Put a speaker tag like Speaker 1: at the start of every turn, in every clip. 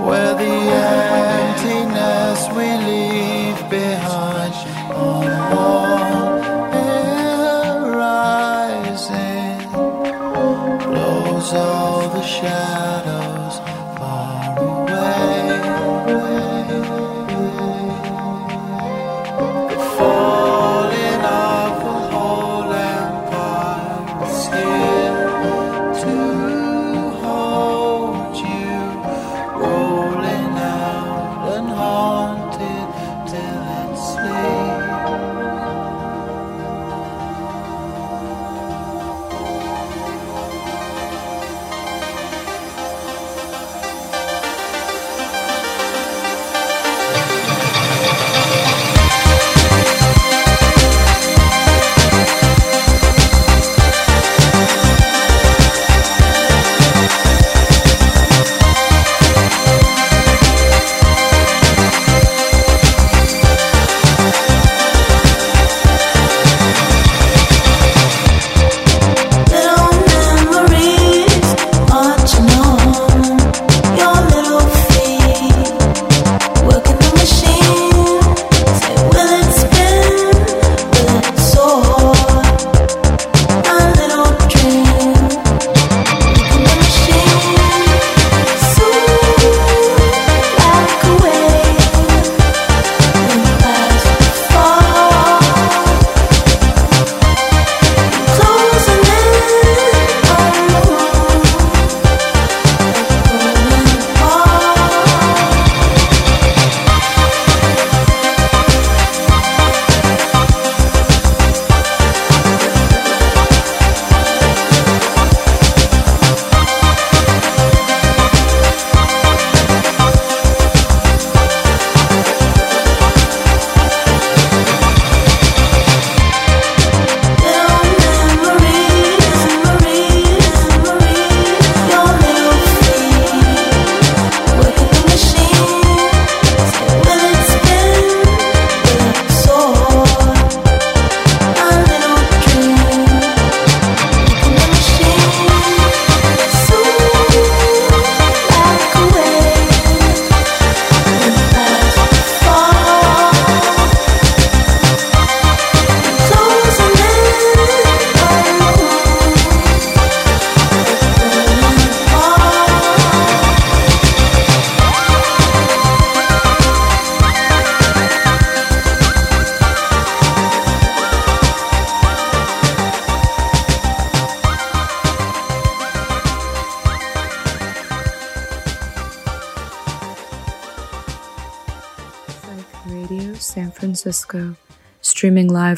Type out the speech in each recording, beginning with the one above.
Speaker 1: where the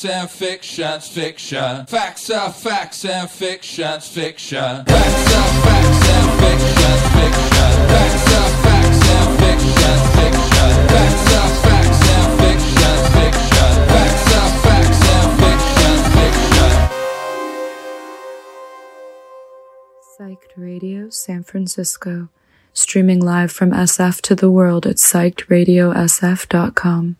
Speaker 2: facts and fictions, fiction. Facts are facts and fictions, fiction. Facts are facts and fictions, fiction. Facts are facts and fictions, fiction. Facts are facts and fictions, fiction. Facts are facts and fictions, fiction.
Speaker 3: Psyched Radio, San Francisco. Streaming live from SF to the world at psychedradiosf.com.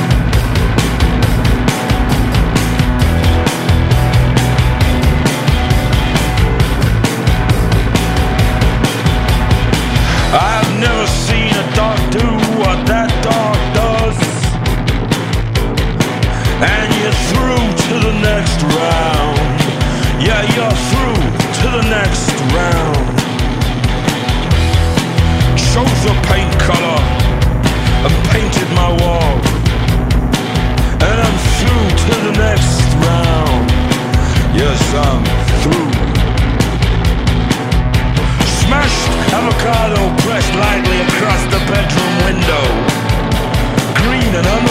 Speaker 4: Ricardo pressed lightly across the bedroom window. Green and unreal.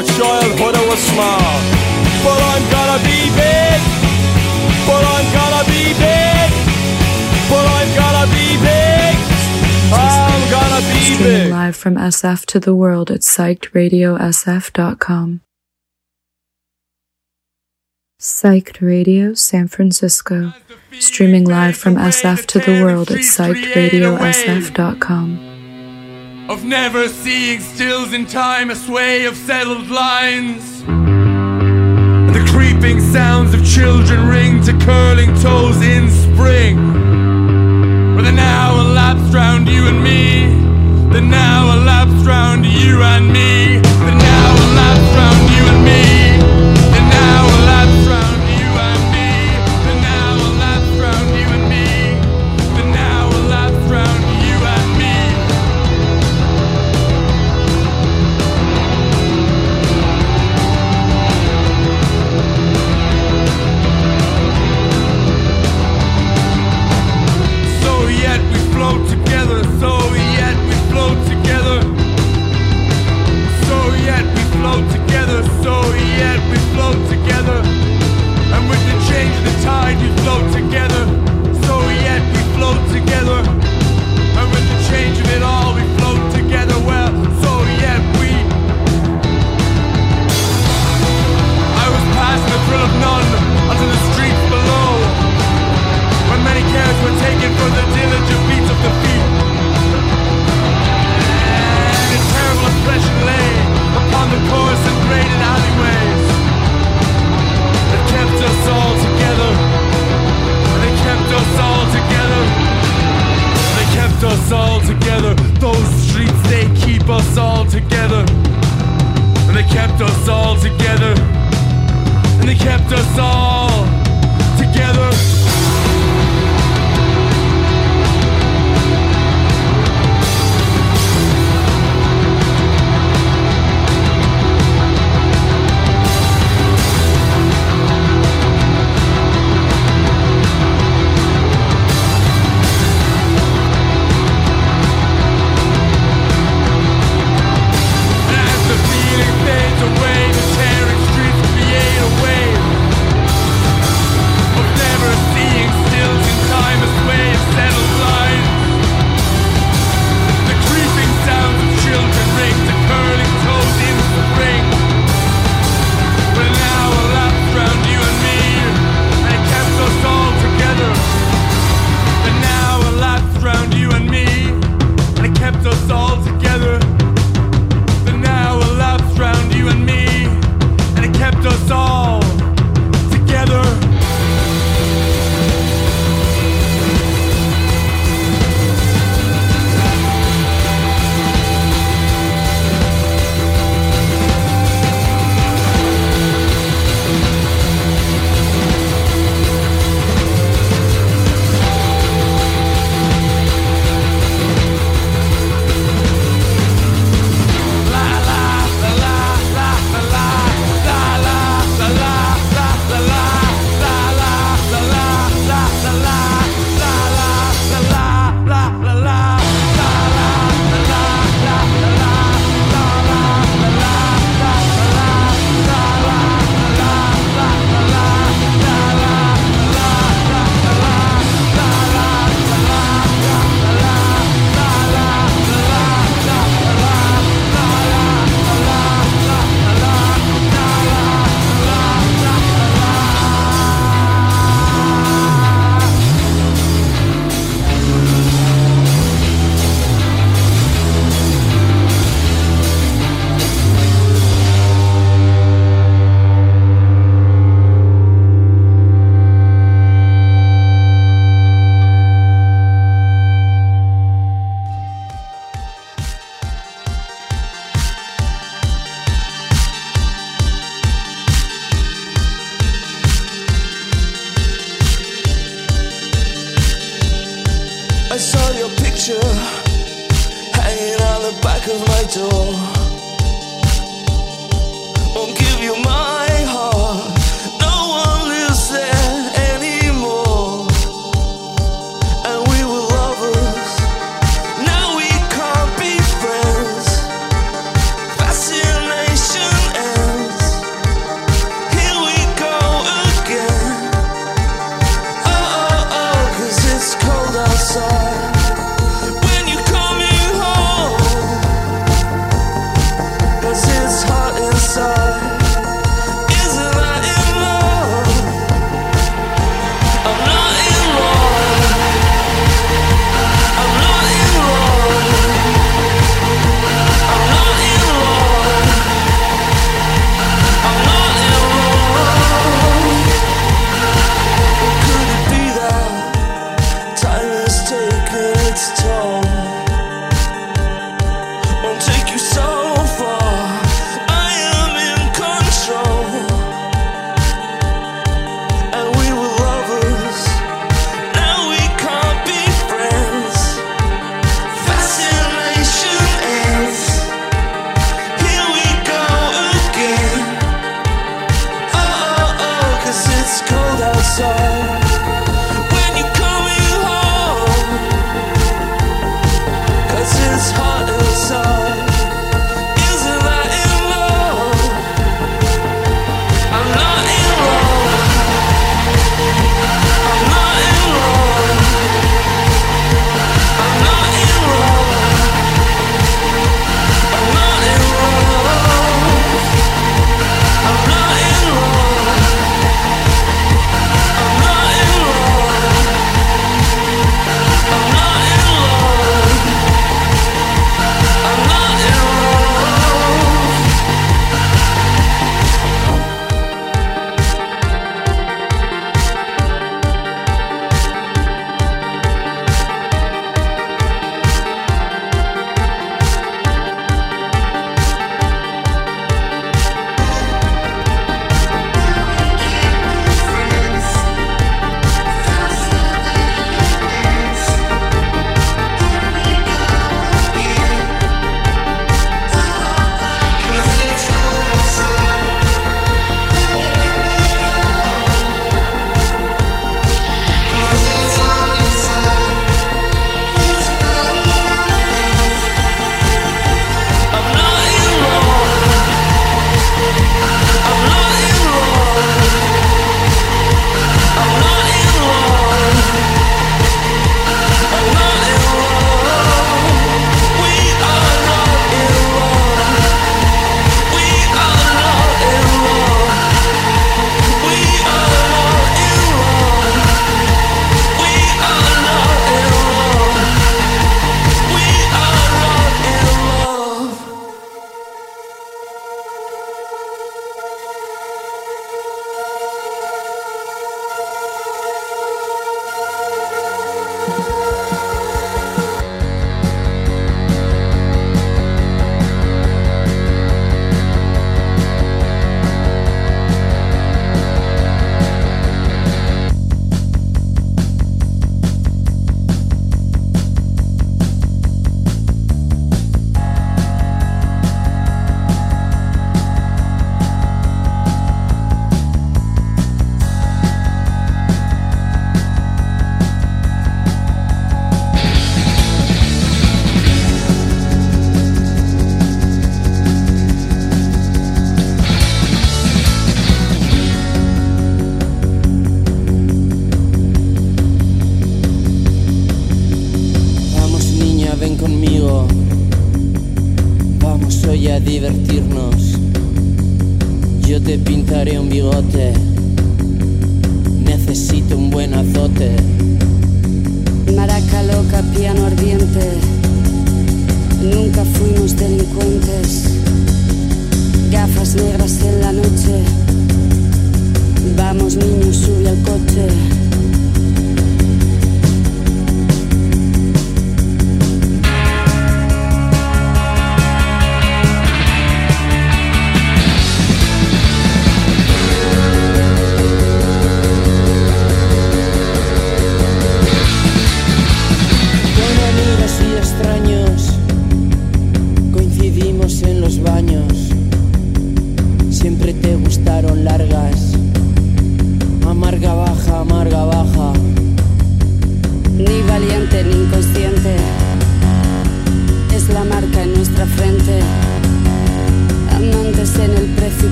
Speaker 5: a
Speaker 6: childhood or a. But I'm gonna be big. But I'm gonna be big. But I'm gonna be big. I'm gonna be big.
Speaker 7: Streaming live from SF to the world at psychedradiosf.com. Psyched Radio San Francisco, streaming live from SF to the world at psychedradiosf.com
Speaker 8: of never seeing stills in time a sway of settled lines. And the creeping sounds of children ring to curling toes in spring. Where the now elapsed round you and me, the now elapsed round you and me.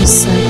Speaker 3: listening to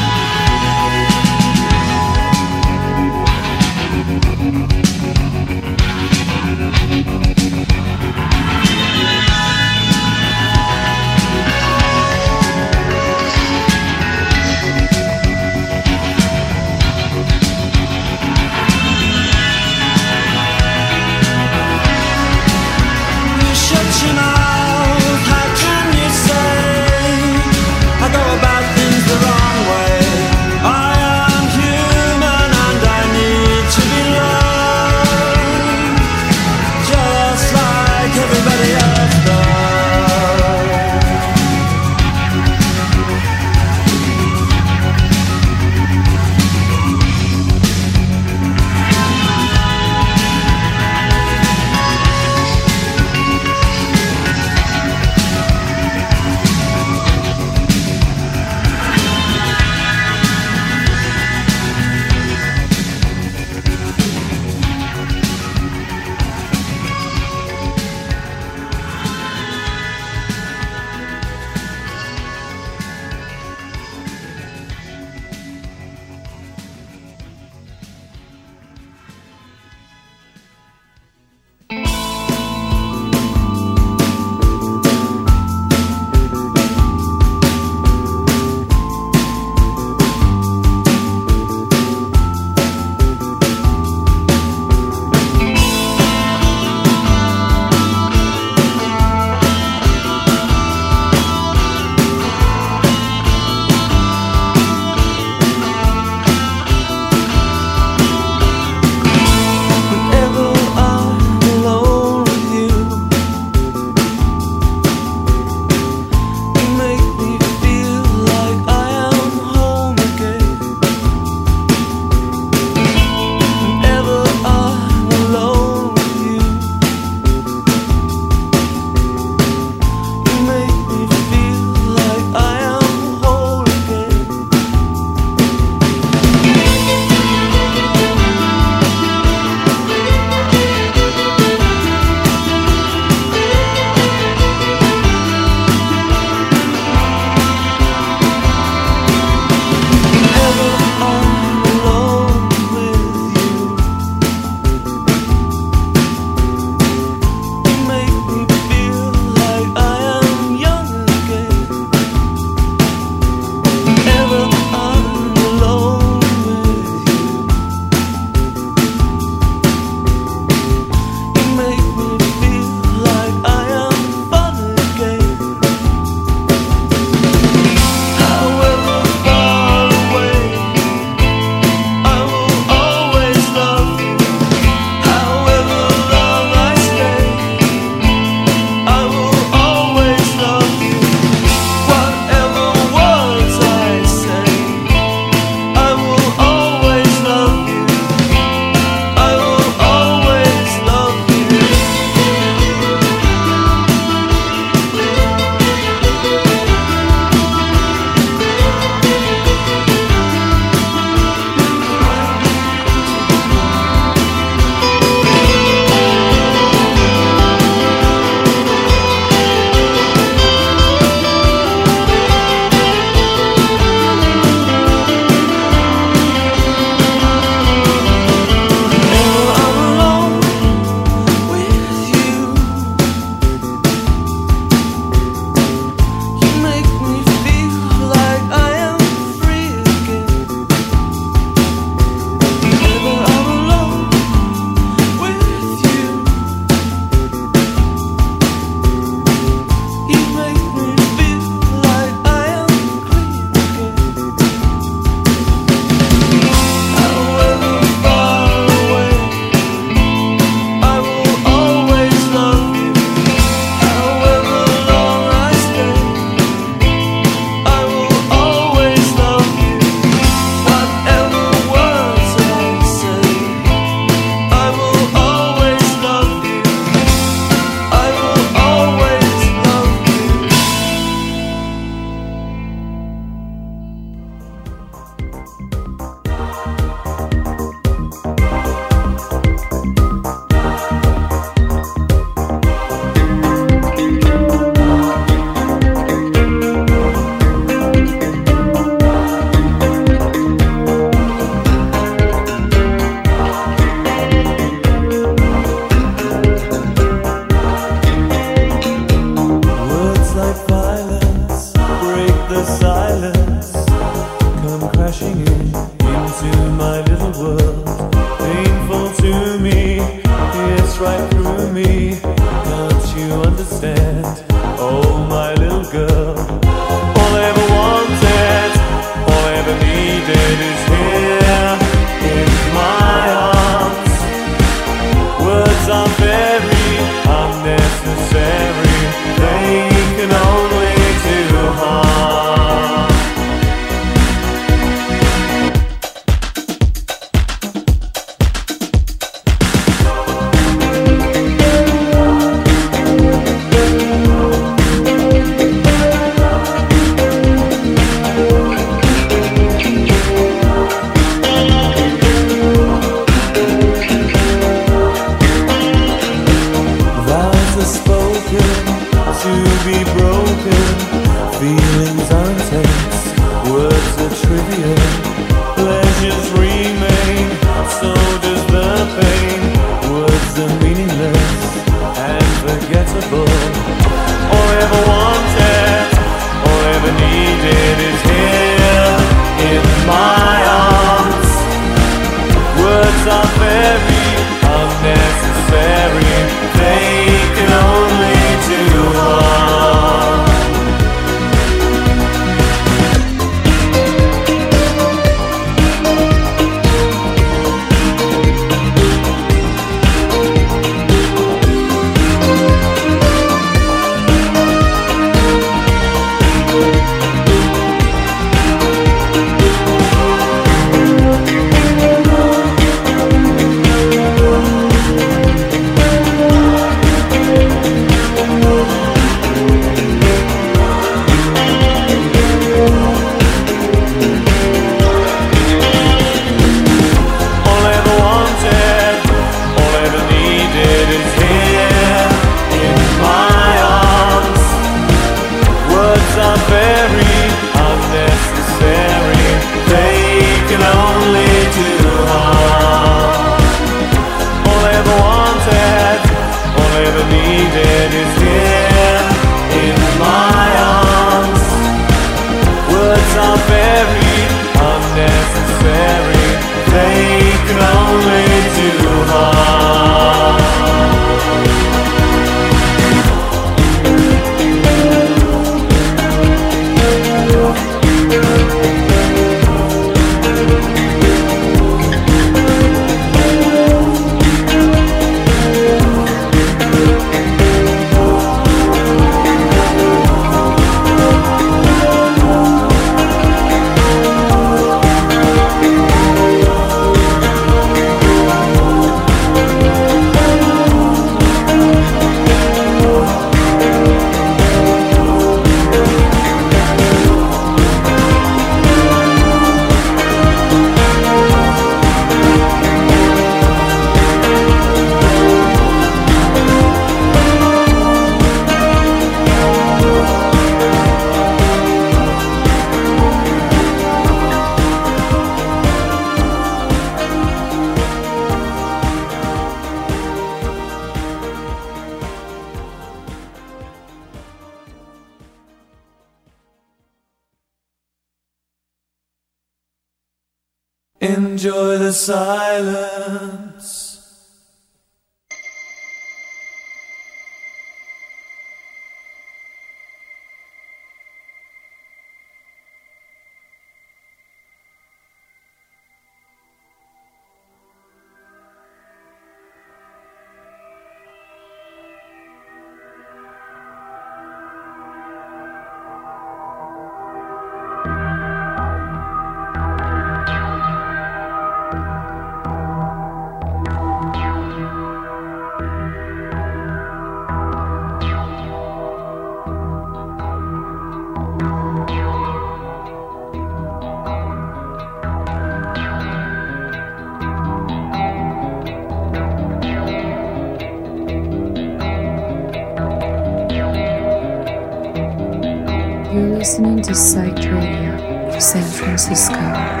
Speaker 7: listening to Psyched Radio, San Francisco.